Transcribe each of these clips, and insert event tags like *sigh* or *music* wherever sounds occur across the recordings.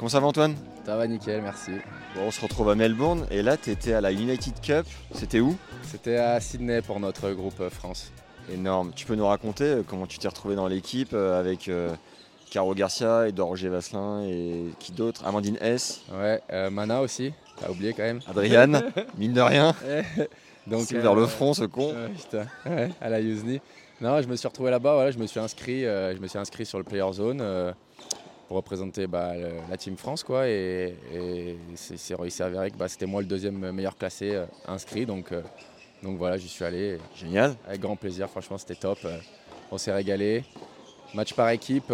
Comment ça va Antoine? Ça va nickel, merci. Bon, On se retrouve à Melbourne et là tu étais à la United Cup. C'était où? C'était à Sydney pour notre groupe euh, France. Énorme. Tu peux nous raconter euh, comment tu t'es retrouvé dans l'équipe euh, avec euh, Caro Garcia, Edouard Roger Vasselin et qui d'autre? Amandine S, Ouais, euh, Mana aussi, t'as oublié quand même. Adriane, *laughs* mine de rien. *laughs* Donc C'est vers le front ce con. putain, *laughs* ouais, à la Uzni. Non, je me suis retrouvé là-bas, voilà, je me suis inscrit, je me suis inscrit sur le Player Zone pour représenter bah, le- la Team France quoi. Et, et c'est, il s'est avéré que bah, c'était moi le deuxième meilleur classé euh, inscrit, donc, euh, donc voilà, j'y suis allé. Génial. Avec grand plaisir, franchement c'était top. Euh, On s'est régalé. Match par équipe,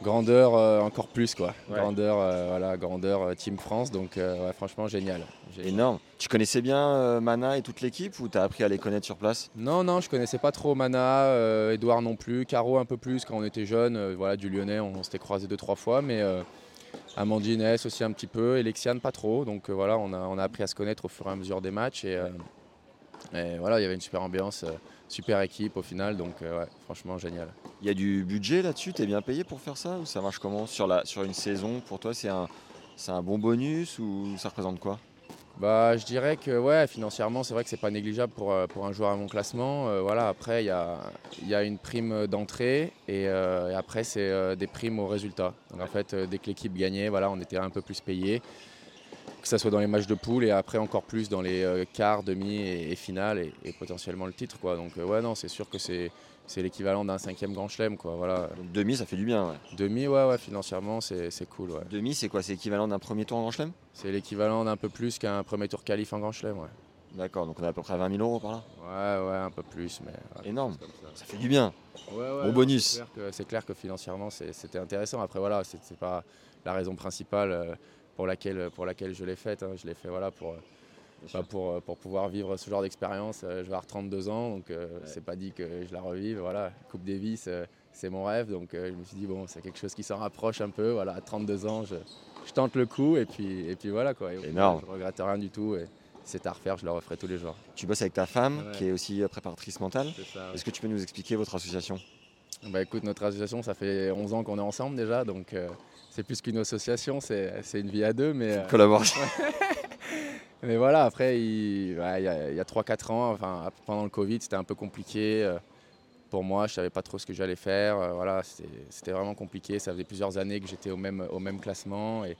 grandeur encore plus quoi. Ouais. Grandeur, voilà, grandeur Team France, donc ouais, franchement génial. Énorme. Tu connaissais bien euh, Mana et toute l'équipe ou t'as appris à les connaître sur place? Non, non, je connaissais pas trop Mana, euh, Edouard non plus, Caro un peu plus quand on était jeune. euh, voilà, du Lyonnais, on, on s'était croisés deux trois fois, mais Amandine S aussi un petit peu, et Lexiane pas trop. Donc voilà, on a, on a appris à se connaître au fur et à mesure des matchs et, et voilà, il y avait une super ambiance, super équipe au final, donc euh, ouais, franchement génial. Il y a du budget là-dessus? T'es bien payé pour faire ça ou ça marche comment? Sur, la, sur une saison Pour toi c'est un, c'est un bon bonus ou ça représente quoi? Bah, je dirais que ouais, financièrement, c'est vrai que c'est pas négligeable pour, euh, pour un joueur à mon classement. Euh, voilà, après, il y a, y a une prime d'entrée et, euh, après, c'est des primes au résultat. Donc en fait, dès que l'équipe gagnait, voilà, on était un peu plus payé, que ce soit dans les matchs de poule et après encore plus dans les euh, quarts, demi et, et finales et, et potentiellement le titre. Quoi. Donc euh, ouais, non, c'est sûr que c'est c'est l'équivalent d'un cinquième grand chelem. Quoi. Voilà. Donc demi ça fait du bien. ouais. Demi, ouais, ouais, financièrement, c'est c'est cool. Ouais. Demi c'est quoi? C'est équivalent d'un premier tour en Grand Chelem? C'est l'équivalent d'un peu plus qu'un premier tour qualif en grand chelem. Ouais. D'accord, donc on a à peu près 20 000 euros par là? Ouais, ouais, un peu plus, mais Énorme. ça. Ça fait du bien. Ouais, ouais, Bon bonus. C'est clair que, c'est clair que financièrement, c'est- c'était intéressant. Après, voilà, c'est c'est pas la raison principale euh, pour laquelle, pour laquelle je l'ai faite. hein. Je l'ai fait voilà, pour, euh, bah, pour, euh, pour pouvoir vivre ce genre d'expérience. Euh, Je vais avoir 32 ans, donc euh, c'est pas dit que je la revive. Voilà, Coupe Davis, euh, c'est mon rêve. Donc euh, je me suis dit, bon, c'est quelque chose qui s'en rapproche un peu. Voilà, à 32 ans, je, je tente le coup et puis, et puis voilà. Quoi. Et Énorme. Je regrette rien du tout. Et c'est à refaire, je le referai tous les jours. Tu bosses avec ta femme Ouais. qui est aussi préparatrice mentale. Est-ce que tu peux nous expliquer votre association? Bah écoute, notre association, ça fait 11 ans qu'on est ensemble déjà, donc euh, c'est plus qu'une association, c'est une vie à deux, mais, euh, Collaboration. *laughs* mais voilà, après, il, ouais, il y a, a 3-4 ans, enfin, pendant le Covid, c'était un peu compliqué euh, pour moi, je savais pas trop ce que j'allais faire, voilà, c'était vraiment compliqué, ça faisait plusieurs années que j'étais au même, au même classement, et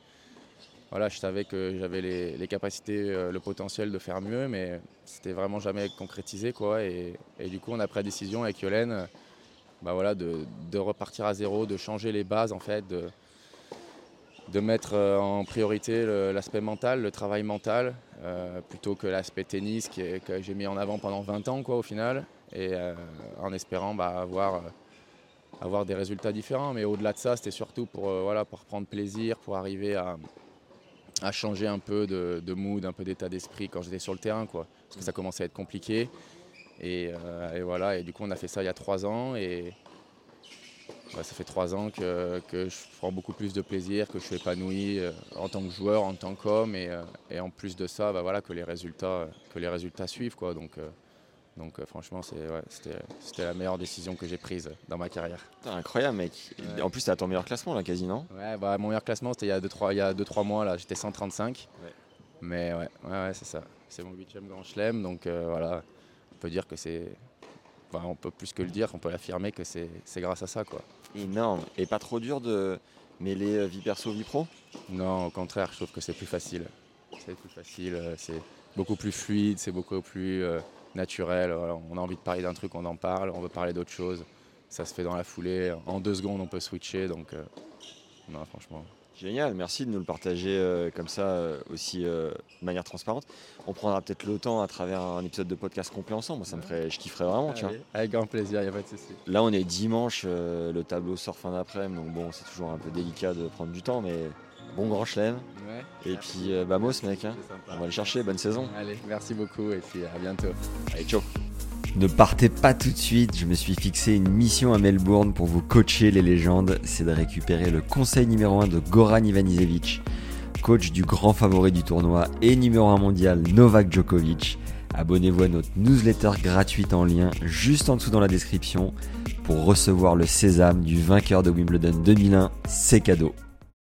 voilà, je savais que j'avais les, les capacités, euh, le potentiel de faire mieux, mais c'était vraiment jamais concrétisé, quoi, et, et du coup, on a pris la décision avec Yolène, bah voilà, de, de repartir à zéro, de changer les bases en fait, de, de mettre euh, en priorité l'aspect mental, le travail mental, euh, plutôt que l'aspect tennis qui est- que j'ai mis en avant pendant 20 ans quoi, au final, et euh, en espérant bah, avoir, avoir des résultats différents. Mais au-delà de ça, c'était surtout pour, voilà, pour prendre plaisir, pour arriver à, à changer un peu de, de mood, un peu d'état d'esprit quand j'étais sur le terrain, quoi, parce que ça commençait à être compliqué. Et, euh, et voilà, et du coup on a fait ça il y a trois ans et bah, ça fait trois ans que, que je prends beaucoup plus de plaisir, que je suis épanoui euh, en tant que joueur, en tant qu'homme et, euh, et en plus de ça, bah, voilà, que, les résultats, que les résultats suivent. Quoi. Donc, donc euh, franchement, ouais, c'était, c'était la meilleure décision que j'ai prise dans ma carrière. Putain, incroyable mec. Ouais. En plus t'as ton meilleur classement là quasi non? Ouais, bah, mon meilleur classement c'était il y a 2-3 il y a deux, trois mois, là, j'étais 135. Ouais. Mais ouais, ouais, ouais, c'est ça. C'est mon huitième grand chelem, donc euh, voilà, peut dire que c'est... Enfin, on peut plus que le dire, on peut l'affirmer que c'est, grâce à ça. quoi. Énorme. Et pas trop dur de mêler euh, vie perso, vie pro? Non, au contraire, je trouve que c'est plus facile. C'est plus facile, euh, c'est beaucoup plus fluide, c'est beaucoup plus euh, naturel. Voilà, on a envie de parler d'un truc, on en parle, on veut parler d'autre chose. Ça se fait dans la foulée. En deux secondes, on peut switcher. Donc, euh, non, franchement. Génial, merci de nous le partager euh, comme ça euh, aussi euh, de manière transparente. On prendra peut-être le temps à travers un épisode de podcast complet ensemble. Moi, ça me ferait, je kifferais vraiment, tu vois. Avec grand plaisir, il n'y a pas de souci. Là, on est dimanche, le tableau sort fin d'après-midi, donc bon, c'est toujours un peu délicat de prendre du temps, mais bon grand chelem. Ouais, Et puis, euh, vamos, mec. hein. On va le chercher, bonne saison. Allez, merci beaucoup et puis à bientôt. Allez, ciao. Ne partez pas tout de suite, je me suis fixé une mission à Melbourne pour vous coacher les légendes, c'est de récupérer le conseil numéro 1 de Goran Ivanisevic, coach du grand favori du tournoi et numéro 1 mondial Novak Djokovic. Abonnez-vous à notre newsletter gratuite en lien juste en dessous dans la description pour recevoir le sésame du vainqueur de Wimbledon 2001, c'est cadeau.